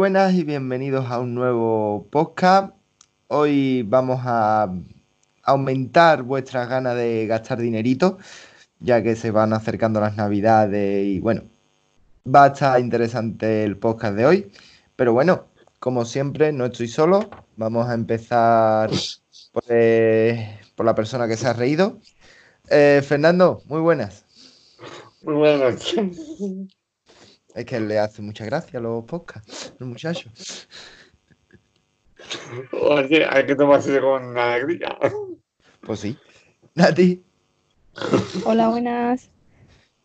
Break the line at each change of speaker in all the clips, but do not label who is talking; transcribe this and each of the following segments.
buenas y bienvenidos a un nuevo podcast. Hoy vamos a aumentar vuestras ganas de gastar dinerito, ya que se van acercando las navidades y bueno, va a estar interesante el podcast de hoy. Pero bueno, como siempre, no estoy solo. Vamos a empezar por, eh, la persona que se ha reído. Eh, Fernando, muy buenas.
Muy buenas.
Es que le hace mucha gracia a los podcasts, los muchachos.
Oye, hay que tomarse con alegría.
Pues sí. Nati.
Hola, buenas.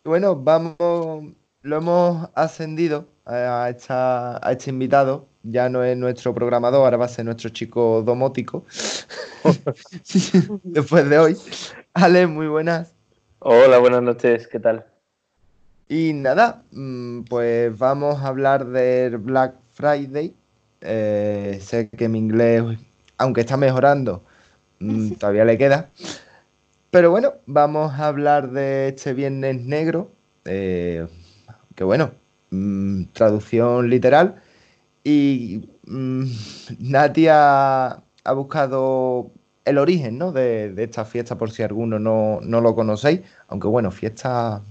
Bueno, vamos, lo hemos ascendido a, esta- a este invitado. Ya no es nuestro programador, ahora va a ser nuestro chico domótico. Después de hoy. Ale, muy buenas.
Hola, buenas noches, ¿qué tal?
Y nada, mm, pues vamos a hablar del Black Friday. Eh, sé que mi inglés, aunque está mejorando, mm, todavía le queda. Pero bueno, vamos a hablar de este Viernes Negro, eh, que bueno, mm, traducción literal. Y mm, Nati ha, ha buscado el origen, ¿no? de, de esta fiesta, por si alguno no, no lo conocéis. Aunque bueno, fiesta,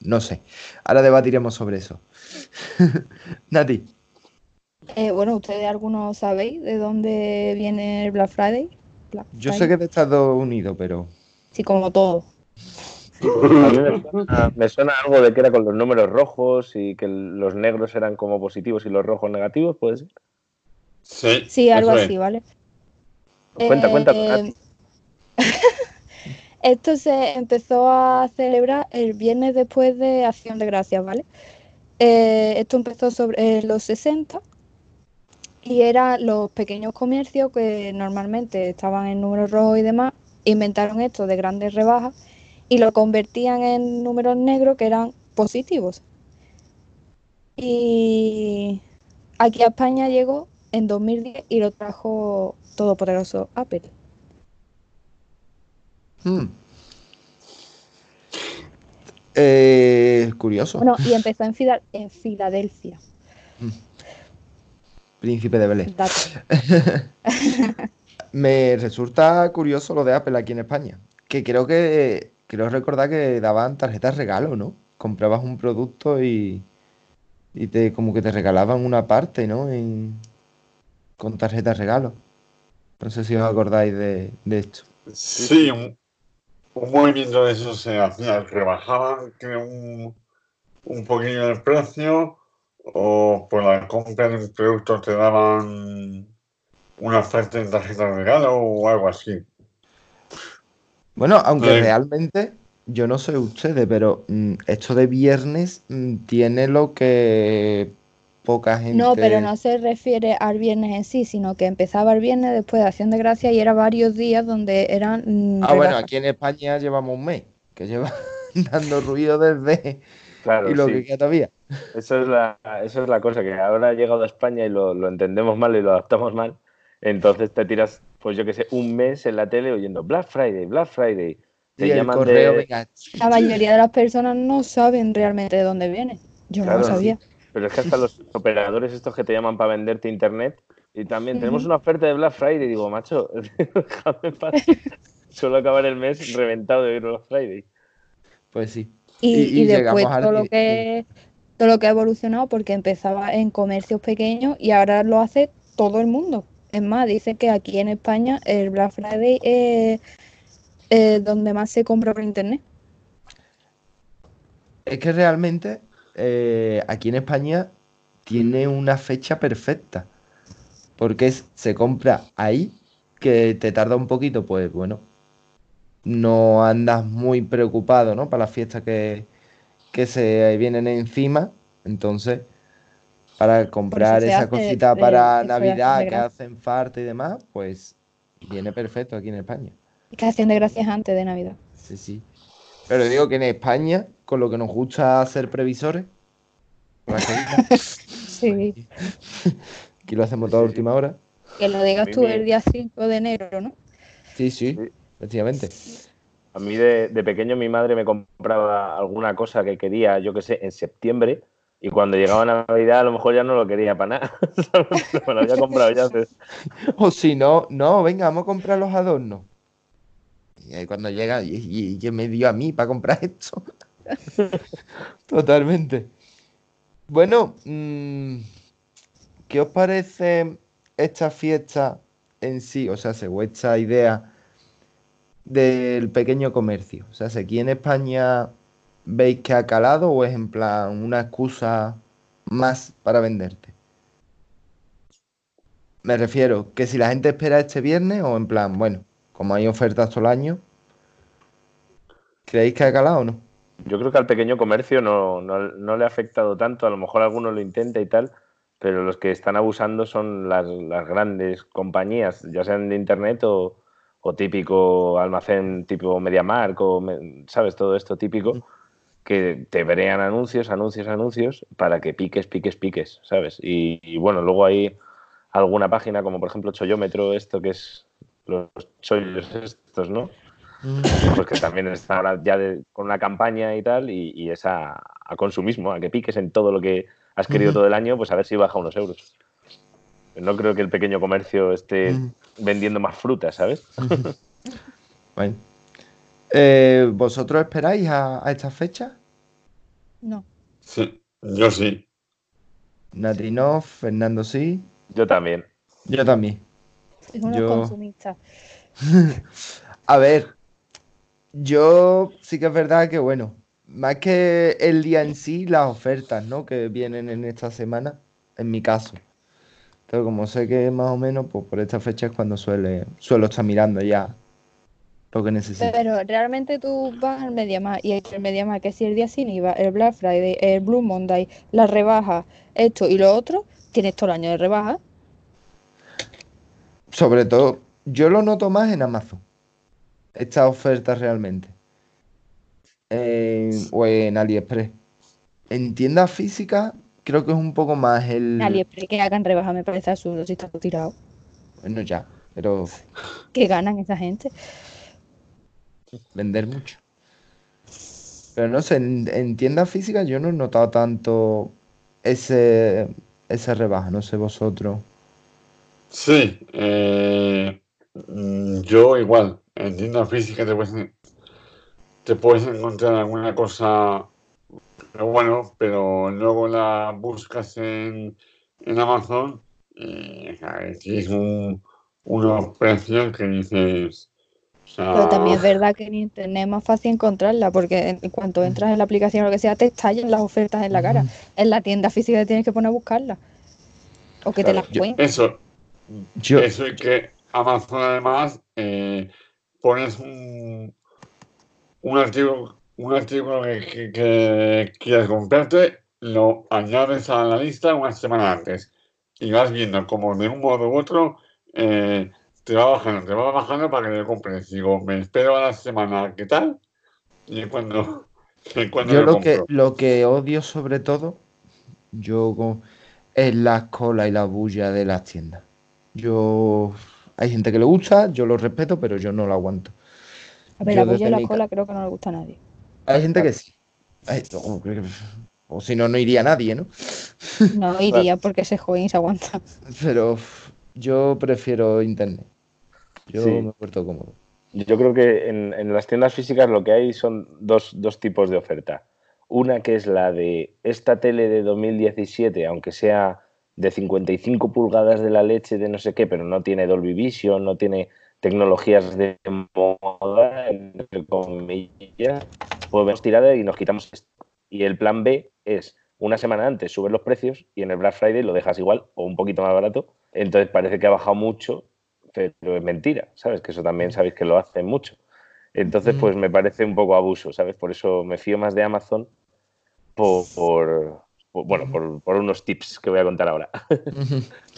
no sé. Ahora debatiremos sobre eso. Nati,
Eh, bueno, ¿ustedes algunos sabéis de dónde viene el Black Friday? Black
yo sé que es de Estados Unidos, pero
Sí, como todo.
A mí me suena, me suena algo de que era con los números rojos y que los negros eran como positivos y los rojos negativos, ¿puede ser?
Sí,
Sí, algo así, ¿vale?
Cuenta, cuenta,
Eh,
Nati.
Esto se empezó a celebrar el viernes después de Acción de Gracias, ¿vale? Eh, esto empezó sobre los 60 y eran los pequeños comercios que normalmente estaban en números rojos y demás, inventaron esto de grandes rebajas y lo convertían en números negros que eran positivos. Y aquí a España llegó en 2010 y lo trajo todopoderoso Apple.
Hmm. Eh, curioso.
Bueno, y empezó en, Fida- en Filadelfia.
Príncipe de Belén. Me resulta curioso lo de Apple aquí en España. Que creo que, creo recordar que daban tarjetas regalo, ¿no? Comprabas un producto y, y te, como que te regalaban una parte, ¿no? En- con tarjetas regalo. No sé si os acordáis de, de esto.
Sí, un, un movimiento de eso se hacía, rebajaban creo, un, un poquillo el precio o por la compra de un producto te daban una oferta en tarjeta de regalo o algo así.
Bueno, aunque
Eh.
realmente yo no sé ustedes, pero mm, esto de viernes mm, tiene lo que poca gente.
No, pero no se refiere al viernes en sí, sino que empezaba el viernes después de Acción de Gracias y era varios días donde eran mm,
Ah, bueno, aquí en España llevamos un mes, que lleva dando ruido desde
Claro,
y lo
sí.
que queda todavía.
Eso es la, eso es la cosa, que ahora ha llegado a España y lo, lo entendemos mal y lo adaptamos mal. Entonces te tiras, pues yo qué sé, un mes en la tele oyendo Black Friday, Black Friday. Te
Y el correo,
de...
venga,
La mayoría de las personas no saben realmente de dónde viene. Yo no lo sabía.
Pero es que hasta los operadores estos que te llaman para venderte internet y también tenemos una oferta de Black Friday. Y digo, macho, déjame paz. Suelo acabar el mes reventado de oír Black Friday.
Pues sí.
Y,
Y- y
y después todo lo que todo lo que ha evolucionado porque empezaba en comercios pequeños y ahora lo hace todo el mundo. Es más, dice que aquí en España el Black Friday es eh, donde más se compra por internet.
Es que realmente eh, aquí en España tiene una fecha perfecta. Porque es, se compra ahí, que te tarda un poquito, pues bueno, no andas muy preocupado, ¿no? Para las fiestas que, que se vienen encima. Entonces, para comprar esa
hace
cosita
de-
para
de
Navidad que hacen falta y demás, pues viene perfecto aquí en España.
Es que de Gracias antes de Navidad.
Sí, sí. Pero digo que en España, con lo que nos gusta hacer previsores,
Sí.
aquí lo hacemos toda a
Sí, sí.
última hora.
Que lo digas tú
me-
el día 5 de enero, ¿no?
Sí, sí,
Sí.
efectivamente.
A mí de, de pequeño mi madre me compraba alguna cosa que quería, yo qué sé, en septiembre Y cuando llegaba Navidad, a lo mejor ya no lo quería para nada. Me lo había comprado ya antes.
O si no, no, venga, vamos a comprar los adornos. Y ahí cuando llega, ¿y, y, y me dio a mí para comprar esto? Totalmente. Bueno, mmm, ¿qué os parece esta fiesta en sí? O sea, o esta idea del pequeño comercio. O sea, aquí en España veis que ha calado o es en plan una excusa más para venderte. Me refiero que si la gente espera este viernes o en plan, bueno, como hay ofertas todo el año, ¿creéis que ha calado o no?
Yo creo que al pequeño comercio no, no, no le ha afectado tanto, a lo mejor alguno lo intenta y tal, pero los que están abusando son las, las grandes compañías, ya sean de internet o, o típico almacén tipo MediaMark o, ¿sabes? Todo esto típico que te verían anuncios, anuncios, anuncios para que piques, piques, piques, ¿sabes? Y, y, bueno, luego hay alguna página como por ejemplo Chollómetro, esto que es los chollos estos, ¿no? Pues que también está ahora ya de, con una campaña y tal, y, y es a, a, consumismo, a que piques en todo lo que has querido todo el año, pues a ver si baja unos euros. No creo que el pequeño comercio esté vendiendo más frutas, ¿sabes?
bueno. Eh, ¿Vosotros esperáis a, a esta fecha?
No.
Sí, yo sí.
Natrinov, Fernando sí.
Yo también.
Yo también.
Es uno
Yo-
consumista.
A ver, yo sí que es verdad que, bueno, más que el día en sí, las ofertas, ¿no? Que vienen en esta semana, en mi caso. Entonces, como sé que más o menos, pues por esta fecha es cuando suele, suelo estar mirando ya lo que necesito.
Pero realmente tú vas al Mediamar y el Mediamar, que si el día sin IVA, el Black Friday, el Blue Monday, la rebaja, esto y lo otro, tienes todo el año de rebaja.
Sobre todo, yo lo noto más en Amazon. Estas ofertas realmente. En- o en AliExpress. En tiendas físicas, creo que es un poco más el.
AliExpress que hagan rebaja me parece absurdo si está todo tirado.
Bueno, ya, pero
¿Qué ganan esa gente?
vender mucho. Pero no sé, en, en tiendas físicas yo no he notado tanto ese, esa rebaja, no sé vosotros.
Sí, eh, mm, yo igual, en tienda física te puedes, te puedes encontrar alguna cosa, bueno, pero luego la buscas en, en Amazon y ¿sabes? tienes un, unos precios que dices, o sea,
Pero también es verdad que en internet es más fácil encontrarla porque en cuanto entras en la aplicación o lo que sea, te estallan las ofertas en la cara. En la tienda física te tienes que poner a buscarla. O que te las cuenten.
eso,
Yo,
Eso y que Amazon además eh, pones un, un artículo, un artículo que, que- que quieras comprarte, lo añades a la lista una semana antes y vas viendo como de un modo u otro eh, te va bajando, te va bajando para que lo compres. Digo, me espero a la semana, ¿qué tal? Y cuando, y cuando
yo
lo
lo que, lo que odio sobre todo, yo es las colas y la bulla de las tiendas. Yo, hay gente que le gusta, yo lo respeto, pero yo no lo aguanto.
A ver,
yo
la
desde
la
mi
cola creo que no le gusta a nadie.
Hay gente que sí. Hay- o, o si no, no iría nadie, ¿no?
No iría porque se joven y se aguanta.
Pero yo prefiero internet. Yo
Sí.
me porto cómodo.
Yo creo que en, en las tiendas físicas lo que hay son dos, dos tipos de oferta. Una que es la de esta tele de 2017, aunque sea de 55 pulgadas de la leche de no sé qué, pero no tiene Dolby Vision, no tiene tecnologías de moda, entre comillas, pues vemos tirada y nos quitamos esto. Y el plan B es una semana antes subes los precios y en el Black Friday lo dejas igual o un poquito más barato. Entonces parece que ha bajado mucho, pero es mentira, ¿sabes? Que eso también sabéis que lo hacen mucho. Entonces, pues me parece un poco abuso, ¿sabes? Por eso me fío más de Amazon por, por- bueno, por, por unos tips que voy a contar ahora.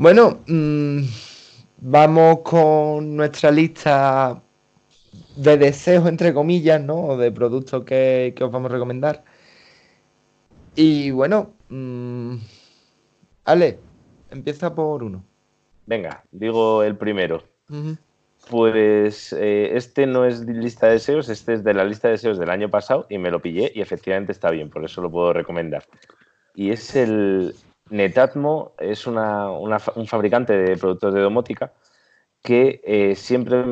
Bueno, mm, vamos con nuestra lista de deseos, entre comillas, ¿no? O de productos que, que os vamos a recomendar. Y bueno, mm, Ale, empieza por uno.
Venga, digo el primero. Pues eh, este no es lista de deseos, este es de la lista de deseos del año pasado y me lo pillé y efectivamente está bien, por eso lo puedo recomendar. Y es el Netatmo, es un fabricante de productos de domótica que eh, siempre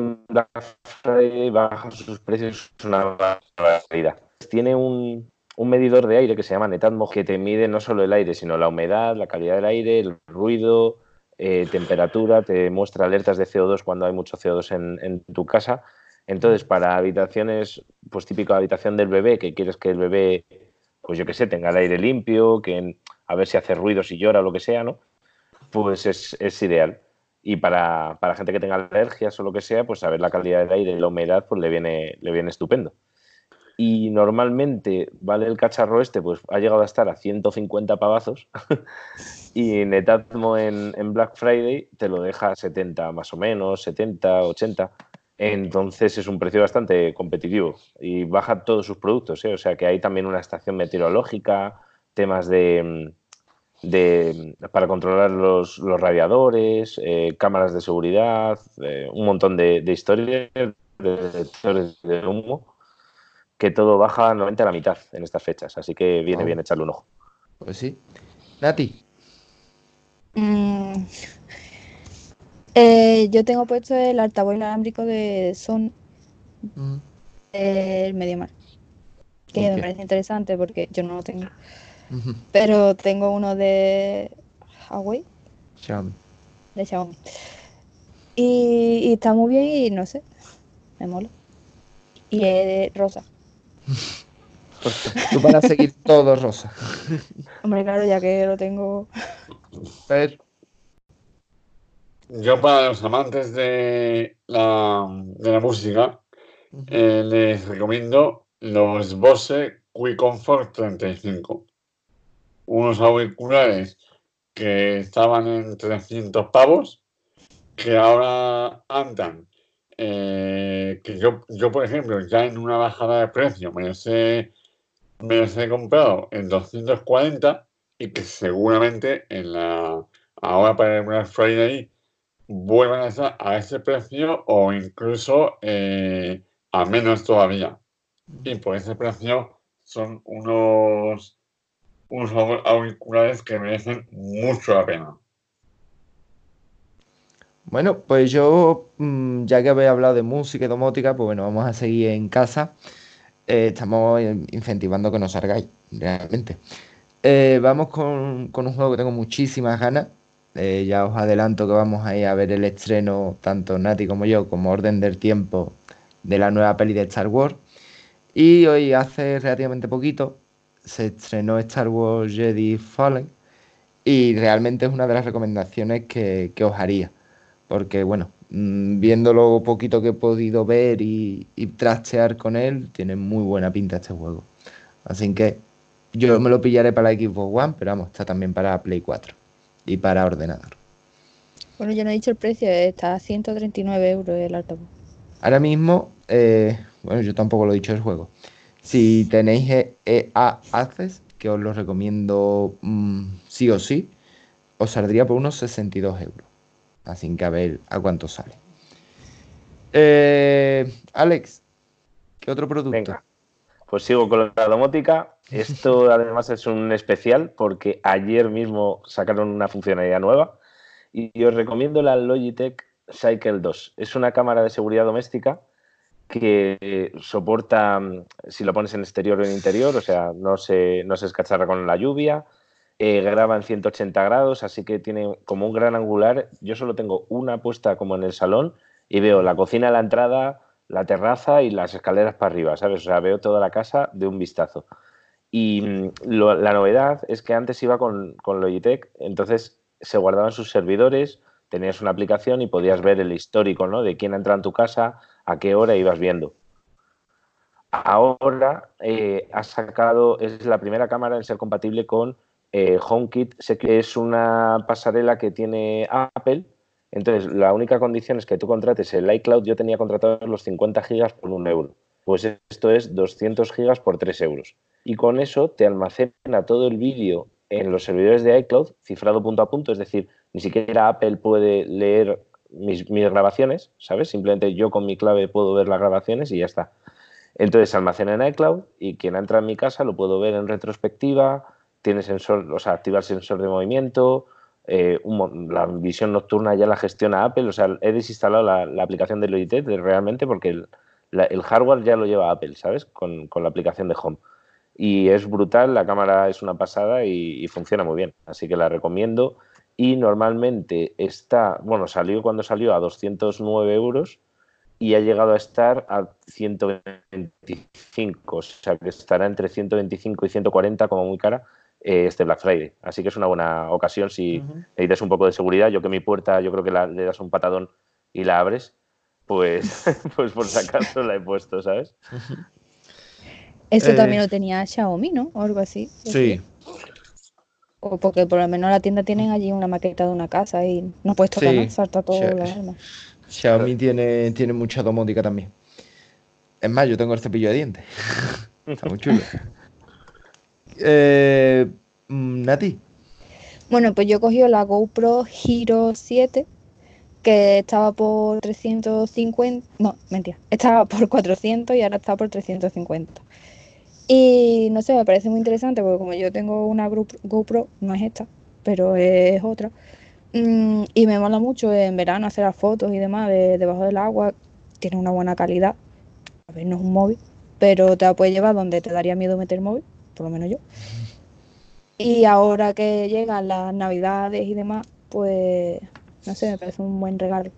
baja sus precios, una barbaridad. Tiene un medidor de aire que se llama Netatmo que te mide no solo el aire, sino la humedad, la calidad del aire, el ruido, eh, temperatura, te muestra alertas de CO2 cuando hay mucho CO2 en, tu casa. Entonces, para habitaciones, pues típico habitación del bebé, que quieres que el bebé, pues yo qué sé, tenga el aire limpio, que a ver si hace ruido, si llora o lo que sea, ¿no? Pues es, ideal. Y para, gente que tenga alergias o lo que sea, pues saber la calidad del aire y la humedad, pues le viene, le viene estupendo. Y normalmente, vale, el cacharro este, pues ha llegado a estar a 150 pavazos. y Netatmo en, en, Black Friday te lo deja a 70 más o menos, 70, 80. Entonces es un precio bastante competitivo y baja todos sus productos. ¿eh? O sea que hay también una estación meteorológica, temas de, de para controlar los, los radiadores, eh, cámaras de seguridad, eh, un montón de, de historias, de detectores de humo, que todo baja normalmente a la mitad en estas fechas. Así que viene bien echarle un ojo.
Pues sí. Nati.
Mm. Eh, yo tengo puesto el altavoz inalámbrico de Son mm. el medio mar que me parece interesante porque yo no lo tengo. Pero tengo uno de Huawei.
Xiaomi.
De Xiaomi. Y, está muy bien y no sé, me mola. Y es rosa.
Tú para seguir todo rosa.
Hombre, claro, ya que lo tengo.
Yo para los amantes de la, de la música eh, les recomiendo los Bose Comfort 35. Unos auriculares que estaban en 300 pavos, que ahora andan. Eh, que yo, yo, por ejemplo, ya en una bajada de precio me los he, me he comprado en 240 y que seguramente en la ahora para el Black Friday vuelvan a estar a ese precio o incluso eh, a menos todavía. Y por ese precio son unos, unos auriculares que merecen mucho la pena.
Bueno, pues yo, mm, ya que habéis hablado de música y domótica, pues bueno, vamos a seguir en casa. Eh, estamos incentivando que nos salgáis, realmente. Eh, vamos con, un juego que tengo muchísimas ganas. Eh, ya os adelanto que vamos a ir a ver el estreno, tanto Nati como yo, como Orden del Tiempo, de la nueva peli de Star Wars. Y hoy, hace relativamente poquito, se estrenó Star Wars Jedi Fallen. Y realmente es una de las recomendaciones que, os haría. Porque, bueno, mm, viendo lo poquito que he podido ver y, y trastear con él, tiene muy buena pinta este juego. Así que yo me lo pillaré para la Xbox One, pero vamos, está también para Play 4 y para ordenador.
Bueno, ya no he dicho el precio, está a 139 euros el altavoz.
Ahora mismo, eh, bueno, yo tampoco lo he dicho el juego. Si tenéis EA Access, que os lo recomiendo mm, sí o sí, os saldría por unos 62 euros. Así que a ver a cuánto sale. Eh, Alex, ¿qué otro producto?
Pues sigo con la domótica. Esto además es un especial porque ayer mismo sacaron una funcionalidad nueva y os recomiendo la Logitech Cycle 2. Es una cámara de seguridad doméstica que soporta, si lo pones en exterior o en interior, o sea, no se, no se escacharra con la lluvia, eh, graba en 180 grados, así que tiene como un gran angular. Yo solo tengo una puesta como en el salón y veo la cocina la entrada, la terraza y las escaleras para arriba, ¿sabes? O sea, veo toda la casa de un vistazo. Y mm, la novedad es que antes iba con, con Logitech, entonces se guardaban sus servidores, tenías una aplicación y podías ver el histórico, ¿no? De quién entra en tu casa, a qué hora ibas viendo. Ahora eh, ha sacado, es la primera cámara en ser compatible con eh, HomeKit. Es una pasarela que tiene Apple, entonces, la única condición es que tú contrates el iCloud. Yo tenía contratado los 50 gigas por un euro. Pues esto es 200 gigas por 3 euros. Y con eso te almacena todo el vídeo en los servidores de iCloud, cifrado punto a punto. Es decir, ni siquiera Apple puede leer mis, grabaciones, ¿sabes? Simplemente yo con mi clave puedo ver las grabaciones y ya está. Entonces almacena en iCloud y quien entra en mi casa lo puedo ver en retrospectiva, tiene sensor, o sea, activa el sensor de movimiento, eh, la visión nocturna ya la gestiona Apple, o sea, he desinstalado la, aplicación de Logitech realmente porque el, hardware ya lo lleva Apple, ¿sabes? Con, con, la aplicación de Home. Y es brutal, la cámara es una pasada y, funciona muy bien, así que la recomiendo. Y normalmente está, bueno, salió cuando salió a 209 euros y ha llegado a estar a 125, o sea que estará entre 125 y 140 como muy cara este Black Friday. Así que es una buena ocasión si necesitas un poco de seguridad. Yo que mi puerta, yo creo que le das un patadón y la abres, pues, pues por si acaso la he puesto, ¿sabes?
Eso también eh, lo tenía Xiaomi, ¿no? O algo así.
Sí.
O porque por lo menos la tienda tienen allí una maqueta de una casa y no puedes tocar sí. salta todo
Xiaomi tiene, tiene mucha domótica también. Es más, yo tengo el cepillo de dientes. Está muy chulo. Eh, mm, Nati.
Bueno, pues yo cogido la GoPro Hero 7, que estaba por 350, no, mentira, estaba por 400 y ahora está por 350. Y no sé, me parece muy interesante porque como yo tengo una GoPro, no es esta, pero es otra, mm, y me mola mucho en verano hacer las fotos y demás de, debajo del agua, tiene una buena calidad, a ver, no es un móvil, pero te la puedes llevar donde te daría miedo meter móvil por lo menos yo. Y ahora que llegan las navidades y demás, pues no sé, me parece un buen regalo.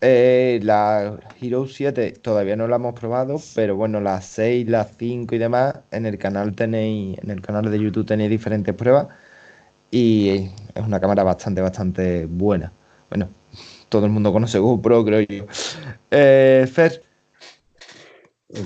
Eh, la Hero 7 todavía no la hemos probado, pero bueno, las 6, las 5 y demás, en el canal tenéis, en el canal de YouTube tenéis diferentes pruebas y es una cámara bastante, bastante buena. Bueno, todo el mundo conoce GoPro, creo yo. Eh, Fer,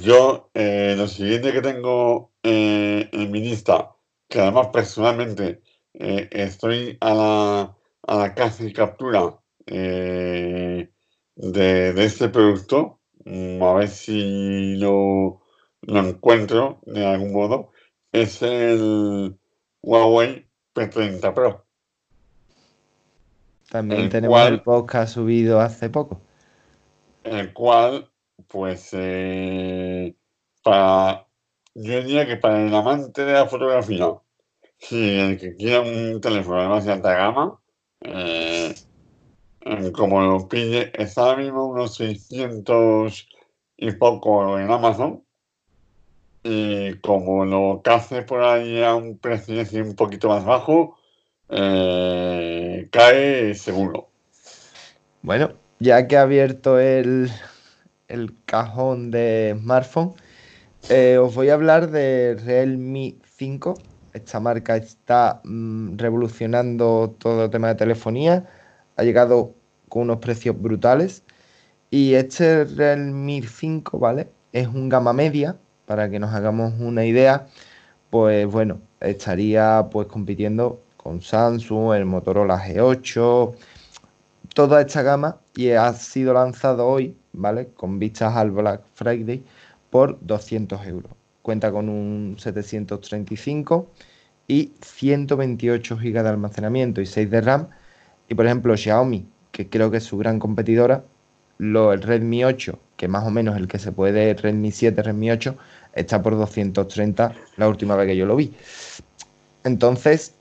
yo, eh, lo siguiente que tengo eh, en mi lista, que además personalmente eh, estoy a la, a la y captura de, de, este producto, mm, a ver si lo, lo encuentro de algún modo, es el Huawei P30 Pro.
También tenemos el podcast subido hace poco.
El cual pues eh, para, yo diría que para el amante de la fotografía, si el que quiera un teléfono de más alta gama, eh, como lo pide, está ahora mismo unos 600 y poco en Amazon. Y como lo hace por ahí a un precio un poquito más bajo, eh, cae seguro.
Bueno, ya que ha abierto el, el cajón de smartphone, eh, os voy a hablar de Realme 5. Esta marca está mm, revolucionando todo el tema de telefonía. Ha llegado con unos precios brutales. Y este Realme 5, ¿vale? Es un gama media, para que nos hagamos una idea. Pues bueno, estaría pues compitiendo con Samsung, el Motorola G8, toda esta gama y ha sido lanzado hoy ¿vale? Con vistas al Black Friday por 200 euros. Cuenta con un 735 y 128 GB de almacenamiento y 6 de RAM. Y por ejemplo, Xiaomi, que creo que es su gran competidora, lo, el Redmi 8, que más o menos el que se puede, Redmi 7, Redmi 8, está por 230 la última vez que yo lo vi. Entonces,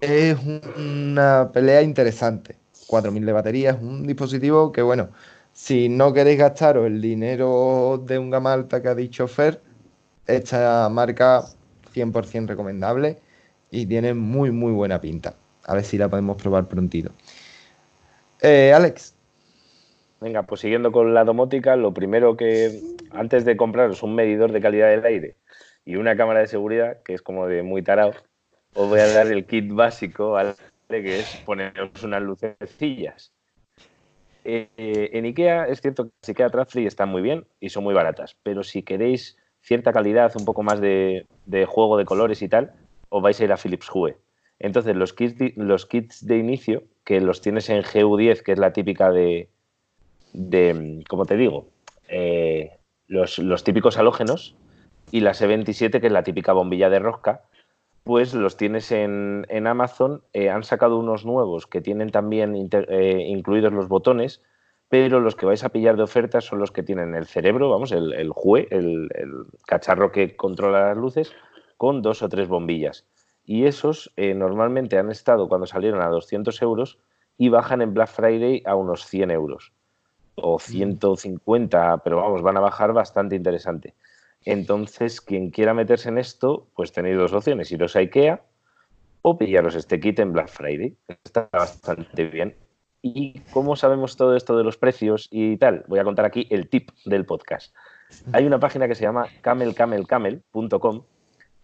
es una pelea interesante. 4000 de batería es un dispositivo que, bueno, si no queréis gastaros el dinero de un gama alta que ha dicho Fer, esta marca 100% recomendable y tiene muy, muy buena pinta. A ver si la podemos probar prontito. Eh, Alex.
Venga, pues siguiendo con la domótica, lo primero que, antes de compraros un medidor de calidad del aire y una cámara de seguridad, que es como de muy tarado, os voy a dar el kit básico, ¿vale? que es poneros unas lucecillas eh, en IKEA es cierto que IKEA Trafree están muy bien y son muy baratas, pero si queréis cierta calidad, un poco más de, juego de colores y tal, os vais a ir a Philips Hue. Entonces, los kits, de, los kits de inicio, que los tienes en GU10, que es la típica de, de te digo, eh, los, típicos halógenos, y la C27, que es la típica bombilla de rosca, pues los tienes en, Amazon. Eh, han sacado unos nuevos que tienen también eh, incluidos los botones, pero los que vais a pillar de oferta son los que tienen el cerebro, vamos, el, el JUE, el, cacharro que controla las luces, con dos o tres bombillas. Y esos eh, normalmente han estado cuando salieron a 200 euros y bajan en Black Friday a unos 100 euros o 150, mm. pero vamos, van a bajar bastante interesante. Entonces, quien quiera meterse en esto, pues tenéis dos opciones, iros a IKEA o pillaros este kit en Black Friday. Está bastante bien. ¿Y cómo sabemos todo esto de los precios y tal? Voy a contar aquí el tip del podcast. Hay una página que se llama camelcamelcamel.com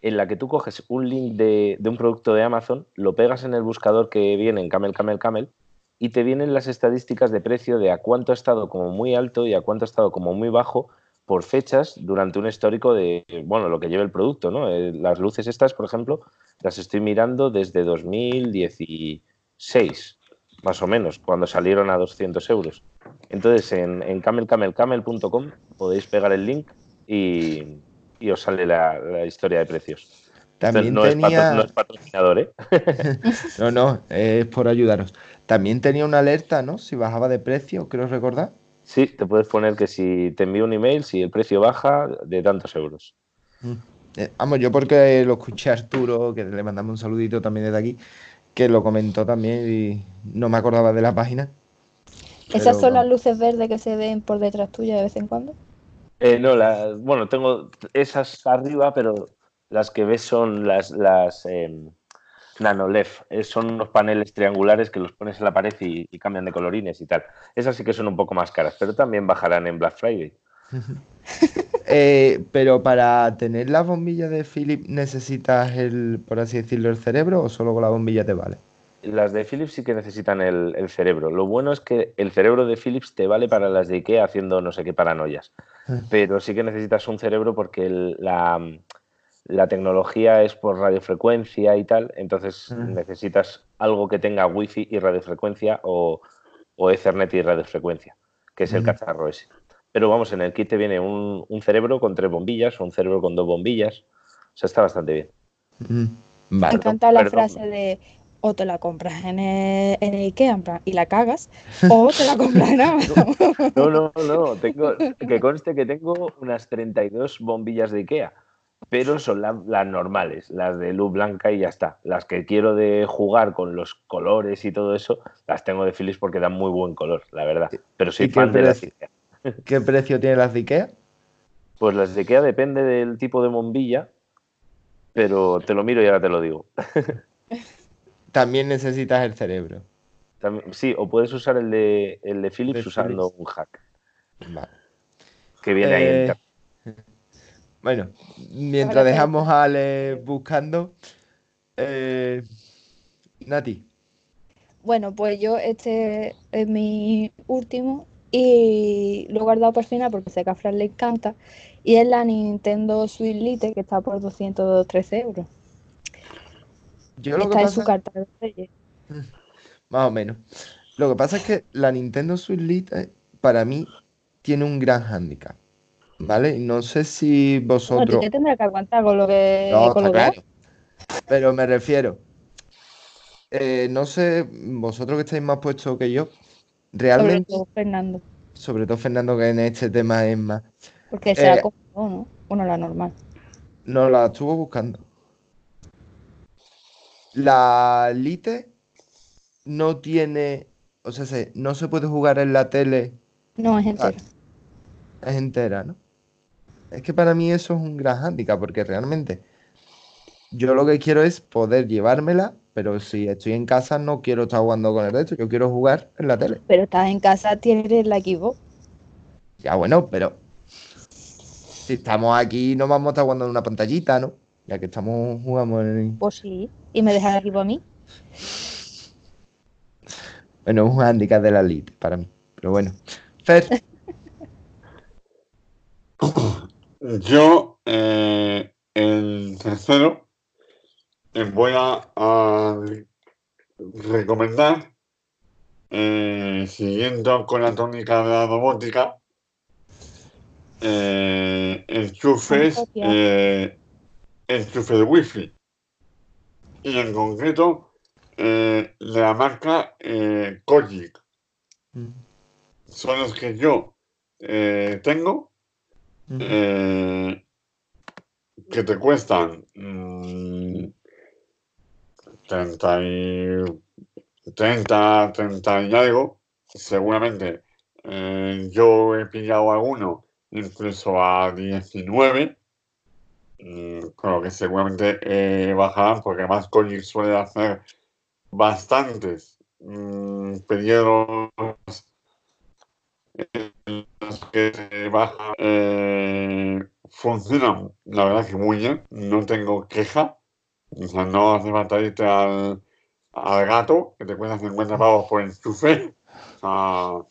en la que tú coges un link de, un producto de Amazon, lo pegas en el buscador que viene en Camel Camel Camel y te vienen las estadísticas de precio de a cuánto ha estado como muy alto y a cuánto ha estado como muy bajo por fechas durante un histórico de, bueno, lo que lleva el producto, ¿no? Eh, las luces estas, por ejemplo, las estoy mirando desde 2016, más o menos, cuando salieron a 200 euros. Entonces, en, en camelcamelcamel.com podéis pegar el link y, os sale la, historia de precios.
También no, tenía... es no es patrocinador, ¿eh? no, no, es por ayudaros. También tenía una alerta, ¿no? Si bajaba de precio, creo recordar.
Sí, te puedes poner que si te envío un email, si el precio baja, de tantos euros.
Mm. Eh, vamos, yo porque lo escuché a Arturo, que le mandamos un saludito también desde aquí, que lo comentó también y no me acordaba de la página.
¿Esas son las luces verdes que se ven por detrás tuya de vez en cuando?
Eh, no, bueno, tengo esas arriba, pero las que ves son las, las em, NanoLEF. Son unos paneles triangulares que los pones en la pared y, cambian de colorines y tal. Esas sí que son un poco más caras, pero también bajarán en Black Friday.
Eh, pero para tener la bombilla de Philips necesitas el, por así decirlo, el cerebro o solo con la bombilla te vale?
Las de Philips sí que necesitan el, cerebro. Lo bueno es que el cerebro de Philips te vale para las de IKEA haciendo no sé qué paranoias. Ah. Pero sí que necesitas un cerebro porque la, la tecnología es por radiofrecuencia y tal, entonces necesitas algo que tenga wifi y radiofrecuencia o, o Ethernet y radiofrecuencia, que es el cacharro ese. Pero vamos, en el kit te viene un, cerebro con tres bombillas o un cerebro con dos bombillas. O sea, está bastante bien.
Me encanta la frase de o te la compras en el, en Ikea y la cagas, o te la compras en Amazon.
No, no, no. Tengo, que conste que tengo unas 32 bombillas de Ikea pero son las normales, las de luz blanca y ya está. Las que quiero de jugar con los colores y todo eso, las tengo de Philips porque dan muy buen color, la verdad. Pero soy fan de las Ikea.
¿Qué precio tienen las de Ikea?
Pues las de Ikea depende del tipo de bombilla, pero te lo miro y ahora te lo digo.
También necesitas el cerebro.
sí, o puedes usar el de, el de Philips usando un hack. Vale. Que viene ahí en eh,
bueno, mientras dejamos a Ale buscando, eh, Nati.
Bueno, pues yo este es mi último y lo he guardado por final porque sé que a Fran le encanta y es la Nintendo Switch Lite que está por 213 euros.
Yo lo está en su carta de Más o menos. Lo que pasa es que la Nintendo Switch Lite para mí tiene un gran hándicap. ¿Vale? No sé si vosotros...
No, tendrá que aguantar con lo que...
Pero me refiero, eh, no sé, vosotros que estáis más puestos que yo, realmente...
Sobre todo Fernando.
Sobre todo Fernando, que en este tema es más...
Porque se ha eh, comprado, ¿no? Bueno, la normal.
No, la estuvo buscando. La Lite no tiene... O sea, no se puede jugar en la tele.
No, es entera.
Es entera, ¿no? Es que para mí eso es un gran hándicap, porque realmente yo lo que quiero es poder llevármela, pero si estoy en casa no quiero estar jugando con el resto, yo quiero jugar en la tele.
Pero estás en casa, tienes la Xbox.
Ya bueno, pero si estamos aquí no vamos a estar jugando en una pantallita, ¿no? Ya que estamos jugando en...
Pues sí, y me dejas el equipo a mí.
Bueno, es un handicap de la elite para mí, pero bueno. Fer.
Yo, eh, el tercero, eh, voy a, recomendar, eh, siguiendo con la tónica de la robótica, enchufes, enchufe de wifi. y en concreto eh, la marca eh, Kojic.
Mm.
Son los que yo eh, tengo. Eh, que te cuestan mm, 30 y 30, 30 y algo. Seguramente eh, yo he pillado alguno incluso a 19. mm, Con lo que seguramente eh, bajarán, porque además Kojic suele hacer bastantes mm, periodos en los que se baja. eh, funcionan, la verdad que muy bien, no tengo queja. O sea, no hace falta irte al, al gato, que te cuesta 50 pavos por enchufe. No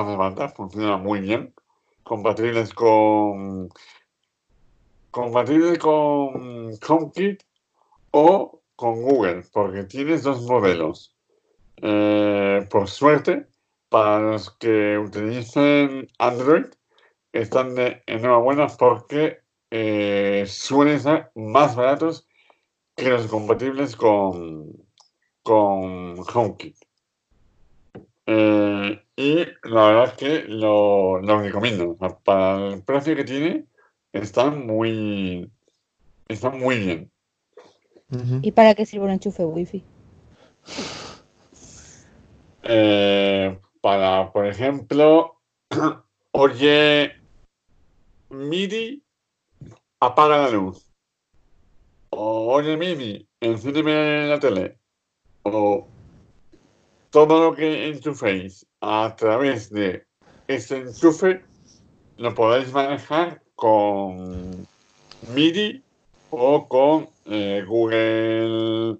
hace falta, funciona muy bien. Compatibles con. Compatible con HomeKit o con Google, porque tienes dos modelos. Eh, por suerte, para los que utilicen Android, están de enhorabuena porque eh, suelen ser más baratos que los compatibles con, con HomeKit. Eh, y la verdad es que lo, lo recomiendo. O sea, para el precio que tiene, están muy, están muy bien.
¿Y para qué sirve un enchufe wifi?
Eh, para, por ejemplo, oye, MIDI, apaga la luz. O oye, MIDI, enciéndeme la tele. O todo lo que enchuféis a través de este enchufe lo podéis manejar con MIDI o con eh, Google,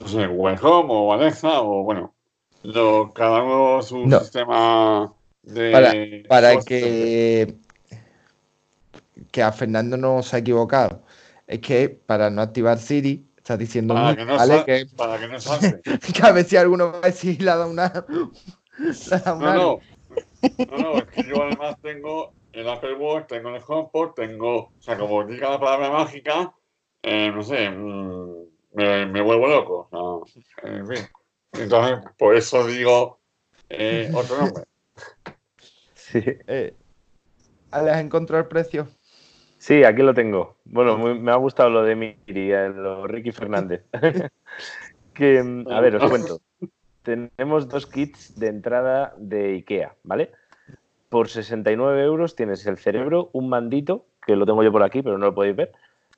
Google Home o Alexa o bueno, lo, cada uno su
No.
sistema de
Para, que, que a Fernando no se ha equivocado. Es que para no activar Siri, estás diciendo
para que no
¿vale?
sal-
Que,
para que no salte.
que a ver si alguno va a decir le ha dado una. una-
No, no. No, no, es que yo además tengo el Apple Watch, tengo el HomePod, tengo, o sea, como diga la palabra mágica, eh, no sé, mm, me, me vuelvo loco. o sea, en fin. Entonces, por eso digo eh, otro nombre.
Sí.
Eh, ¿Le has encontrado el precio?
Sí, aquí lo tengo. Bueno, muy- me ha gustado lo de Miri, eh, lo Ricky Fernández. que, mm, a ver, os cuento. Tenemos dos kits de entrada de IKEA, ¿vale? Por 69 euros tienes el cerebro, un mandito, que lo tengo yo por aquí, pero no lo podéis ver,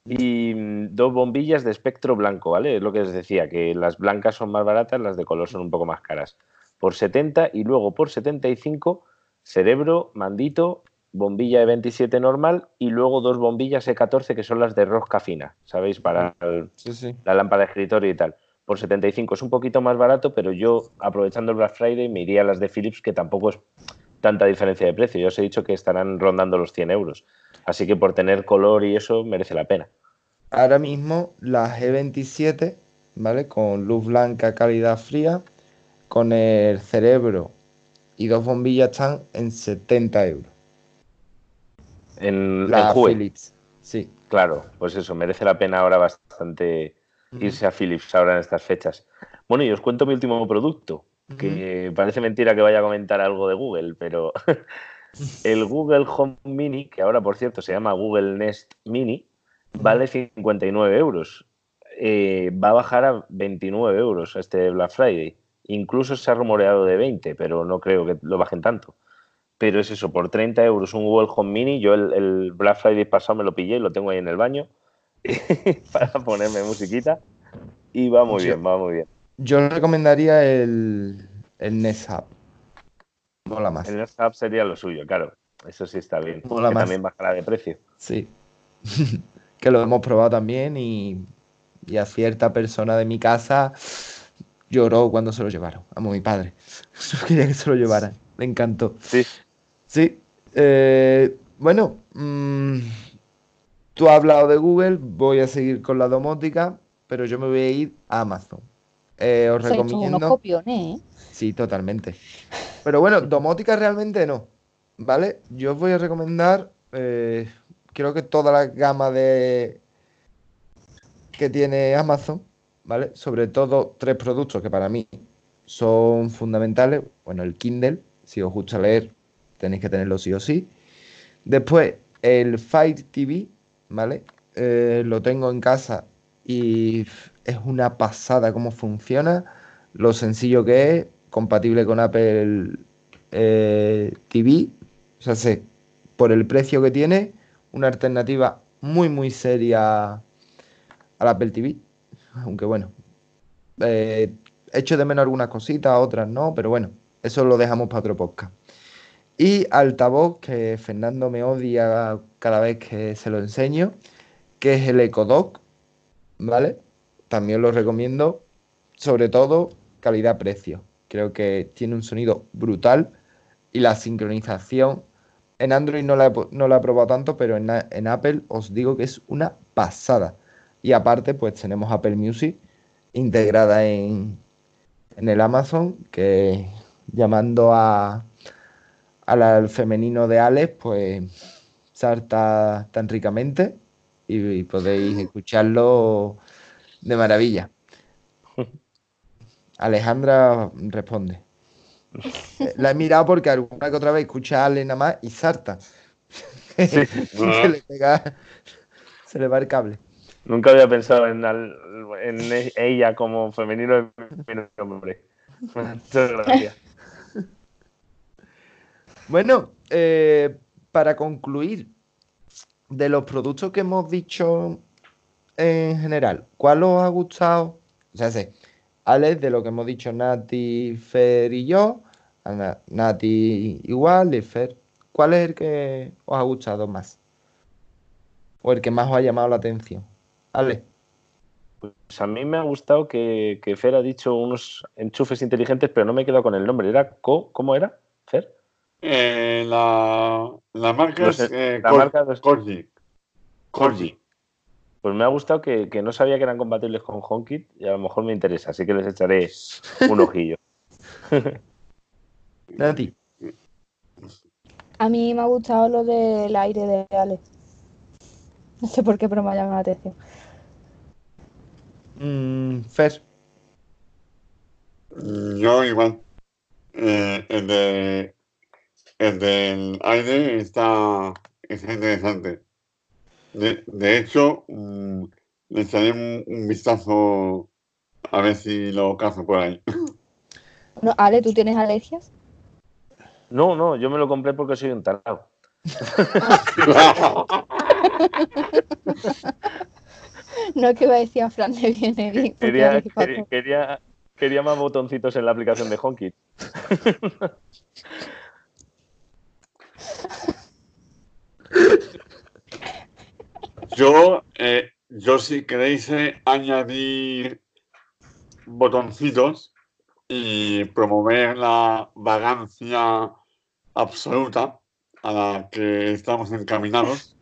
y mm, dos bombillas de espectro blanco, ¿vale? Es lo que os decía, que las blancas son más baratas, las de color son un poco más caras. Por 70 y luego por 75, cerebro, mandito, bombilla de 27 normal y luego dos bombillas E14 que son las de rosca fina, ¿sabéis? Para el-
Sí, sí.
la lámpara de escritorio y tal. Por 75 es un poquito más barato, pero yo, aprovechando el Black Friday, me iría a las de Philips, que tampoco es tanta diferencia de precio. Yo os he dicho que estarán rondando los 100 euros. Así que por tener color y eso merece la pena.
Ahora mismo la G27, ¿vale? Con luz blanca, calidad fría, con el cerebro y dos bombillas están en 70 euros.
En
La
Hue,
Philips. Sí.
claro, pues eso, merece la pena ahora bastante irse a Philips ahora en estas fechas. Bueno, y os cuento mi último producto, que parece mentira que vaya a comentar algo de Google, pero el Google Home Mini, que ahora por cierto se llama Google Nest Mini, vale 59 euros. Eh, va a bajar a 29 euros este Black Friday. Incluso se ha rumoreado de 20, pero no creo que lo bajen tanto. Pero es eso, por 30 euros un Google Home Mini. Yo el, el Black Friday pasado me lo pillé y lo tengo ahí en el baño para ponerme musiquita. Y va muy
Sí.
bien, va muy bien.
Yo recomendaría el, el Nest Hub. Mola más.
El Nest Hub sería lo suyo, claro. Eso sí está bien.
Mola
que
más.
también bajará de precio.
Sí. que lo hemos probado también y, y a cierta persona de mi casa lloró cuando se lo llevaron. Amo mi padre. No quería que se lo llevaran. Le encantó.
Sí,
Sí. eh, bueno, mm, tú has hablado de Google, voy a seguir con la domótica, pero yo me voy a ir a Amazon. Eh, os
unos
recomiendo.
copiones, ¿eh?
Sí, totalmente. Pero bueno, domótica realmente no, ¿vale? Yo os voy a recomendar, eh, creo que toda la gama de que tiene Amazon, ¿vale? Sobre todo tres productos que para mí son fundamentales. Bueno, el Kindle, si os gusta leer, tenéis que tenerlo sí o sí. Después, el Fire TV, ¿vale? Eh, lo tengo en casa y es una pasada cómo funciona, lo sencillo que es, compatible con Apple eh, TV, o sea, sé, por el precio que tiene, una alternativa muy, muy seria al Apple TV, aunque bueno, eh, echo de menos algunas cositas, otras no, pero bueno, eso lo dejamos para otro podcast. Y altavoz, que Fernando me odia cada vez que se lo enseño, que es el EcoDoc, ¿vale? También lo recomiendo, sobre todo calidad-precio. Creo que tiene un sonido brutal y la sincronización en Android no la he, no la he probado tanto, pero en, en, Apple os digo que es una pasada. Y aparte, pues tenemos Apple Music integrada en, en el Amazon, que llamando a, al femenino de Alex, pues salta tan ricamente y, podéis escucharlo de maravilla. Alejandra responde. La he mirado porque alguna que otra vez escucha a Ale nada más y salta. se, le pega, se le va el cable.
Nunca había pensado en, en ella como femenino de hombre.
Bueno, eh, para concluir, de los productos que hemos dicho en general, ¿cuál os ha gustado? O sea, sé, Alex, de lo que hemos dicho Nati, Fer y yo, Nati igual y Fer, ¿cuál es el que os ha gustado más? ¿O el que más os ha llamado la atención? Ale.
Pues a mí me ha gustado que, Fer ha dicho unos enchufes inteligentes, pero no me he quedado con el nombre. ¿Era Co? ¿Cómo era, Fer?
Eh, la, la, marca es eh, la marca Corgi. Corgi.
Pues me ha gustado que, no sabía que eran compatibles con HomeKit y a lo mejor me interesa, así que les echaré un ojillo.
Nati.
A mí me ha gustado lo del aire de Ale. No sé por qué, pero me ha llamado la atención.
Mm, Fer.
Yo igual. Eh, el, de, el del aire está, está interesante. De, hecho, mm, le echaré un, vistazo a ver si lo cazo por ahí.
No, Ale, ¿tú tienes alergias?
No, no, yo me lo compré porque soy un tarado.
no es que va a decir a Fran de viene bien.
Quería, quería, quería, más botoncitos en la aplicación de HomeKit.
Yo, eh, yo si queréis eh, añadir botoncitos y promover la vagancia absoluta a la que estamos encaminados,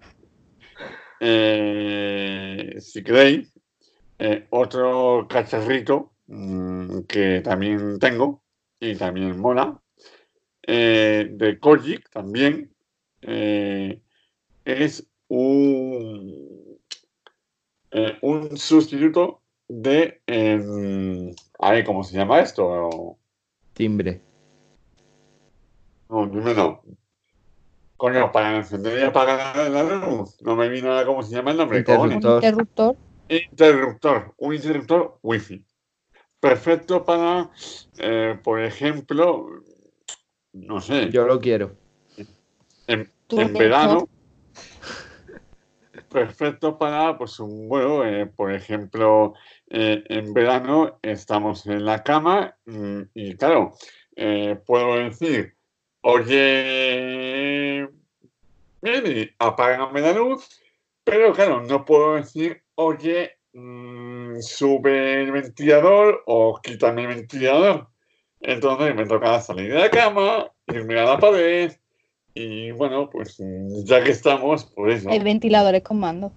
eh, si queréis, otro cacharrito mm, que también tengo y también mola, de Kojic también, es un, eh, un sustituto de. Eh, ¿cómo se llama esto?
Timbre.
No, timbre no. Coño, para encender y apagar la luz. No me vi nada cómo se llama el nombre.
Interruptor. Interruptor.
Interruptor. Un interruptor wifi. Perfecto para, eh, por ejemplo, no sé.
Yo lo quiero.
En, en verano, perfecto para, pues, un, bueno, eh, por ejemplo, eh, en verano estamos en la cama mm, y, claro, eh, puedo decir, oye, apágame la luz, pero claro, no puedo decir, oye, mm, sube el ventilador o quítame el ventilador. Entonces me toca salir de la cama, irme a la pared, y bueno, pues ya que estamos, pues eso.
Hay ventiladores con mando.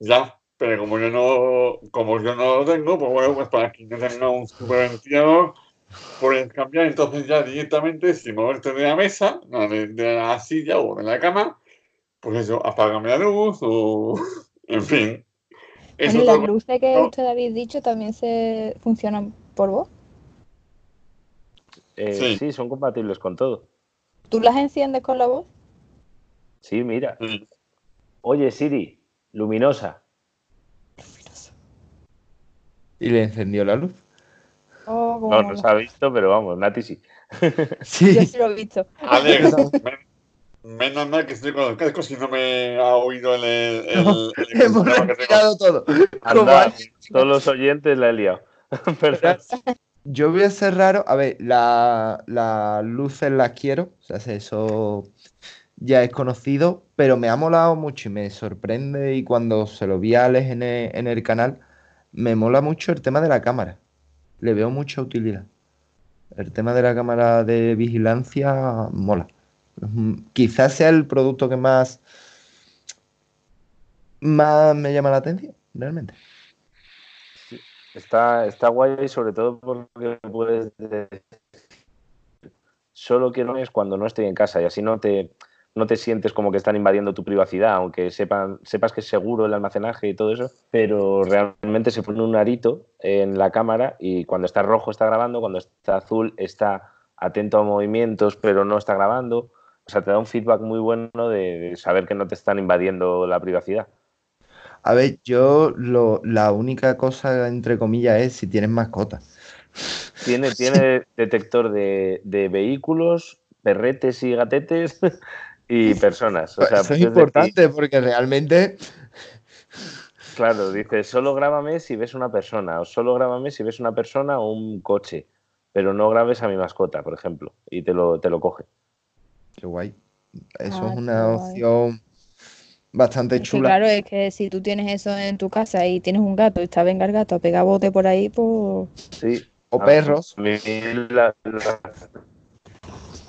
Ya, pero como yo no, como yo no lo tengo, pues bueno, pues para que no tenga un superventilador, puedes cambiar entonces ya directamente, sin moverte de la mesa, de, de, la silla o de la cama, pues eso, apágame la luz o, en fin. Es
Bueno, ¿y las luces que
no.
usted habéis dicho también se funcionan por voz.
Eh,
Sí.
sí, son compatibles con todo.
¿Tú las enciendes con la voz?
Sí, mira.
Sí.
Oye, Siri, luminosa.
Y le encendió la luz.
Oh,
No, no se ha visto, pero vamos, Nati sí.
Sí.
Yo sí lo he visto.
Alex, men- menos mal que estoy con los cascos y no me ha oído el, el, el- el
Hemos
que tengo.
todo.
Anda, todos los oyentes la he liado. Perdón.
Yo voy a ser raro. A ver, la- las luces las quiero. O sea, eso ya es conocido. Pero me ha molado mucho y me sorprende. Y cuando se lo vi a Alex en el, en el canal, me mola mucho el tema de la cámara. Le veo mucha utilidad. El tema de la cámara de vigilancia mola. Mm, Quizás sea el producto que más, más me llama la atención, realmente.
Está, está guay, sobre todo porque puedes decir, solo quiero es cuando no estoy en casa y así no te, no te sientes como que están invadiendo tu privacidad, aunque sepan, sepas que es seguro el almacenaje y todo eso, pero realmente se pone un arito en la cámara y cuando está rojo está grabando, cuando está azul está atento a movimientos pero no está grabando. O sea, te da un feedback muy bueno de, de saber que no te están invadiendo la privacidad.
A ver, yo lo, la única cosa, entre comillas, es si tienes mascota.
Tiene, tiene detector de, de vehículos, perretes y gatetes y personas. O sea,
Eso es
puedes
importante porque realmente
claro, dice, solo grábame si ves una persona, o solo grábame si ves una persona o un coche, pero no grabes a mi mascota, por ejemplo, y te lo, te lo coge.
Qué guay. Eso
Ah,
es una
guay.
Bastante
Es que
chula.
claro, es que si tú tienes eso en tu casa y tienes un gato y está venga el gato a pegar bote por ahí, pues
Sí.
O
A-
perros.
mí la, la-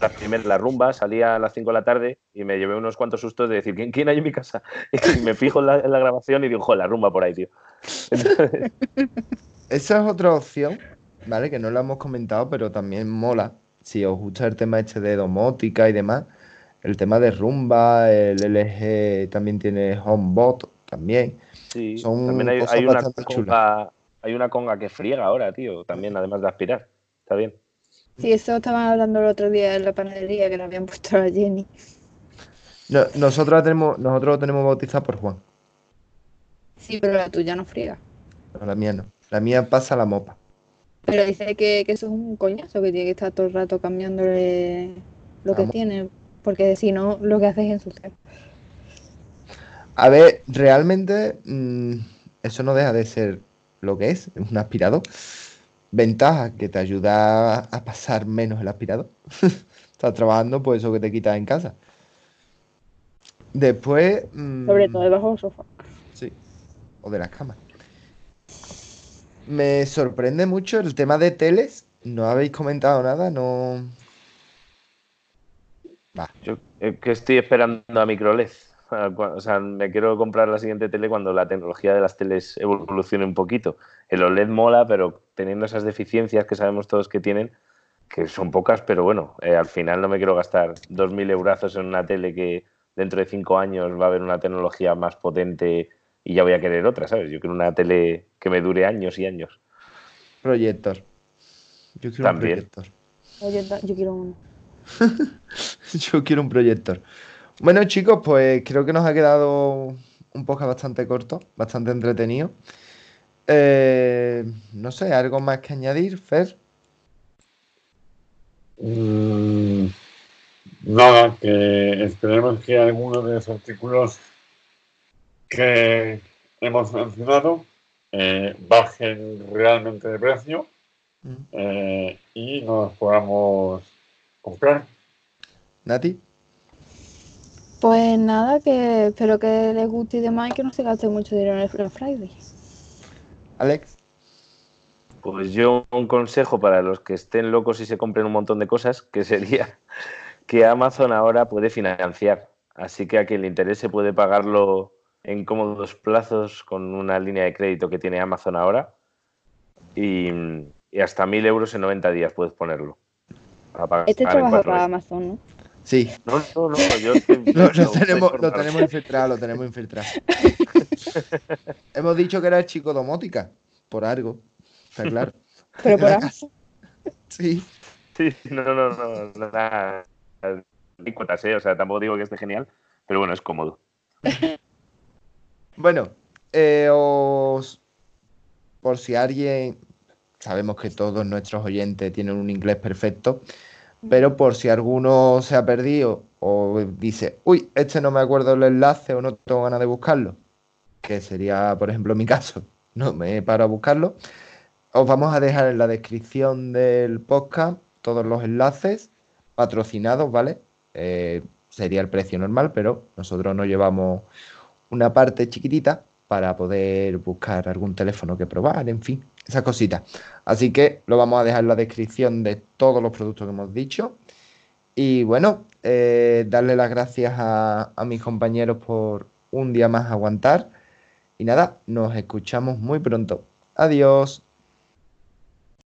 la primera, la rumba salía a las 5 de la tarde y me llevé unos cuantos sustos de decir, ¿quién, quién hay en mi casa? Y me fijo en la, en la grabación y digo, joder, la rumba por ahí, tío. Entonces,
Esa es otra opción, ¿vale? Que no la hemos comentado, pero también mola. Si os gusta el tema este de domótica y demás, el tema de rumba, el LG también tiene HomeBot también.
sí,
Son
también hay,
cosas
hay una
bastante
conga, hay una conga que friega ahora, tío, también, además de aspirar. Está bien.
sí, eso estaban hablando el otro día en la panadería que le habían puesto a Jenny.
No- nosotros, la tenemos, nosotros lo tenemos bautizado por Juan.
Sí, pero la tuya no friega.
No, la mía no. La mía pasa la mopa.
Pero dice que, que eso es un coñazo, que tiene que estar todo el rato cambiándole lo que tiene, porque si no, lo que hace es ensuciar.
A ver, realmente mm, eso no deja de ser lo que es, un aspirador. Ventaja que te ayuda a pasar menos el aspirador. Estás trabajando, pues eso que te quitas en casa. Después. mm,
Sobre todo debajo del sofá.
Sí, o de las camas. Me sorprende mucho el tema de teles. No habéis comentado nada, no. Va.
Yo eh, que estoy esperando a microLED. O sea, me quiero comprar la siguiente tele cuando la tecnología de las teles evolucione un poquito. El OLED mola, pero teniendo esas deficiencias que sabemos todos que tienen, que son pocas, pero bueno, eh, al final no me quiero gastar 2.000 eurazos en una tele que dentro de cinco años va a haber una tecnología más potente y ya voy a querer otra, ¿sabes? Yo quiero una tele que me dure años y años.
Proyector. Yo quiero
También.
un proyector.
Yo quiero uno.
Yo quiero un proyector. Bueno, chicos, pues creo que nos ha quedado un podcast bastante corto, bastante entretenido. Eh, no sé, ¿algo más que añadir, Fer?
Mm, nada, que esperemos que algunos de los artículos que hemos mencionado eh, bajen realmente de precio eh, y nos podamos comprar.
Nati,
Pues nada, que espero que les guste y demás y que no se gaste mucho dinero en el Black Friday.
Alex.
Pues yo un consejo para los que estén locos y se compren un montón de cosas, que sería que Amazon ahora puede financiar. Así que a quien le interese puede pagarlo en cómodos plazos con una línea de crédito que tiene Amazon ahora. Y, y hasta 1.000 euros en 90 días puedes ponerlo. Para pagar
Este
cuatro
para
meses.
Amazon, ¿no?
Sí,
No, no, no, yo estoy-
lo, tenemos, lo
informar.
tenemos infiltrado, lo tenemos infiltrado. Hemos dicho que era el chico domótica, por algo, está claro.
Pero por Amazon.
Sí.
Sí, no, no, no, no, nada. alícuotas, ¿eh? O sea, tampoco digo que esté genial, pero bueno, es cómodo.
Bueno, eh, os- por si alguien, sabemos que todos nuestros oyentes tienen un inglés perfecto, pero por si alguno se ha perdido o dice, uy, este no me acuerdo el enlace o no tengo ganas de buscarlo, que sería, por ejemplo, mi caso, no me paro a buscarlo, os vamos a dejar en la descripción del podcast todos los enlaces patrocinados, ¿vale? Eh, sería el precio normal, pero nosotros no llevamos una parte chiquitita para poder buscar algún teléfono que probar, en fin, esas cositas. Así que lo vamos a dejar en la descripción de todos los productos que hemos dicho. Y bueno, eh, darle las gracias a, a mis compañeros por un día más aguantar. Y nada, nos escuchamos muy pronto. Adiós.